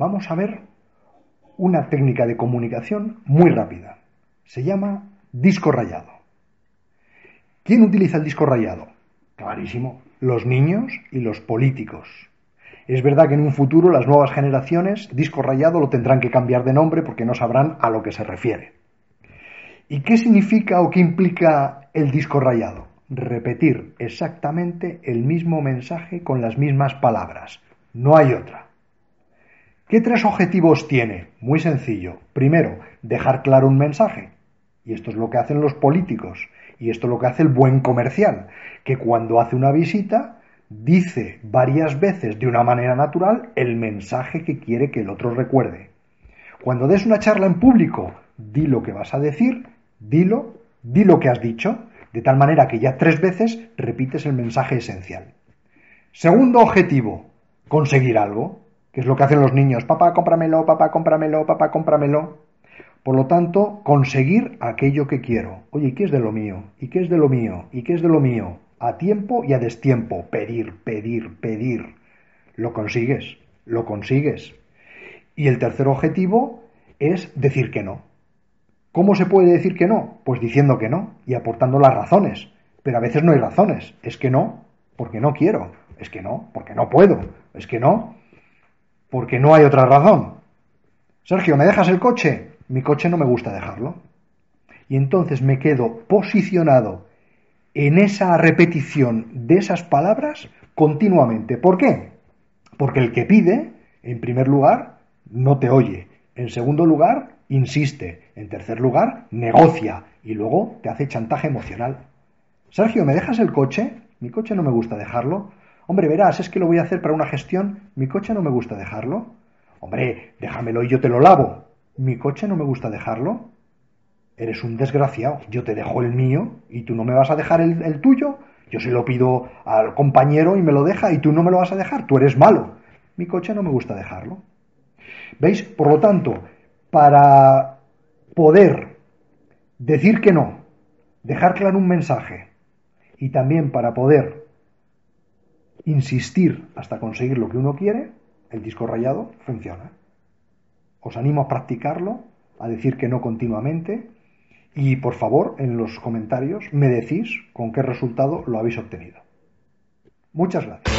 Vamos a ver una técnica de comunicación muy rápida. Se llama disco rayado. ¿Quién utiliza el disco rayado? Clarísimo, los niños y los políticos. Es verdad que en un futuro las nuevas generaciones disco rayado lo tendrán que cambiar de nombre porque no sabrán a lo que se refiere. ¿Y qué significa o qué implica el disco rayado? Repetir exactamente el mismo mensaje con las mismas palabras. No hay otra. ¿Qué tres objetivos tiene? Muy sencillo. Primero, dejar claro un mensaje. Y esto es lo que hacen los políticos. Y esto es lo que hace el buen comercial, que cuando hace una visita dice varias veces de una manera natural el mensaje que quiere que el otro recuerde. Cuando des una charla en público, di lo que vas a decir, dilo, di lo que has dicho, de tal manera que ya tres veces repites el mensaje esencial. Segundo objetivo, conseguir algo, es lo que hacen los niños, papá, cómpramelo, papá, cómpramelo, papá, cómpramelo. Por lo tanto, conseguir aquello que quiero. Oye, ¿qué es de lo mío? ¿Y qué es de lo mío? ¿Y qué es de lo mío? A tiempo y a destiempo. Pedir, pedir, pedir. Lo consigues, lo consigues. Y el tercer objetivo es decir que no. ¿Cómo se puede decir que no? Pues diciendo que no y aportando las razones. Pero a veces no hay razones. Es que no, porque no quiero. Es que no, porque no puedo. Es que no, porque no hay otra razón. Sergio, ¿me dejas el coche? mi coche no me gusta dejarlo. Y entonces me quedo posicionado en esa repetición de esas palabras continuamente. ¿Por qué? Porque el que pide, en primer lugar, no te oye. En segundo lugar, insiste. En tercer lugar, negocia. Y luego te hace chantaje emocional. Sergio, ¿me dejas el coche? Mi coche no me gusta dejarlo. Hombre, verás, es que lo voy a hacer para una gestión. Mi coche no me gusta dejarlo. Hombre, déjamelo y yo te lo lavo mi coche no me gusta dejarlo. Eres un desgraciado. Yo te dejo el mío y tú no me vas a dejar el, tuyo. Yo se lo pido al compañero y me lo deja y tú no me lo vas a dejar. Tú eres malo. Mi coche no me gusta dejarlo. ¿Veis? Por lo tanto, para poder decir que no, dejar claro un mensaje y también para poder insistir hasta conseguir lo que uno quiere, el disco rayado funciona. Os animo a practicarlo, a decir que no continuamente y por favor en los comentarios me decís con qué resultado lo habéis obtenido. Muchas gracias.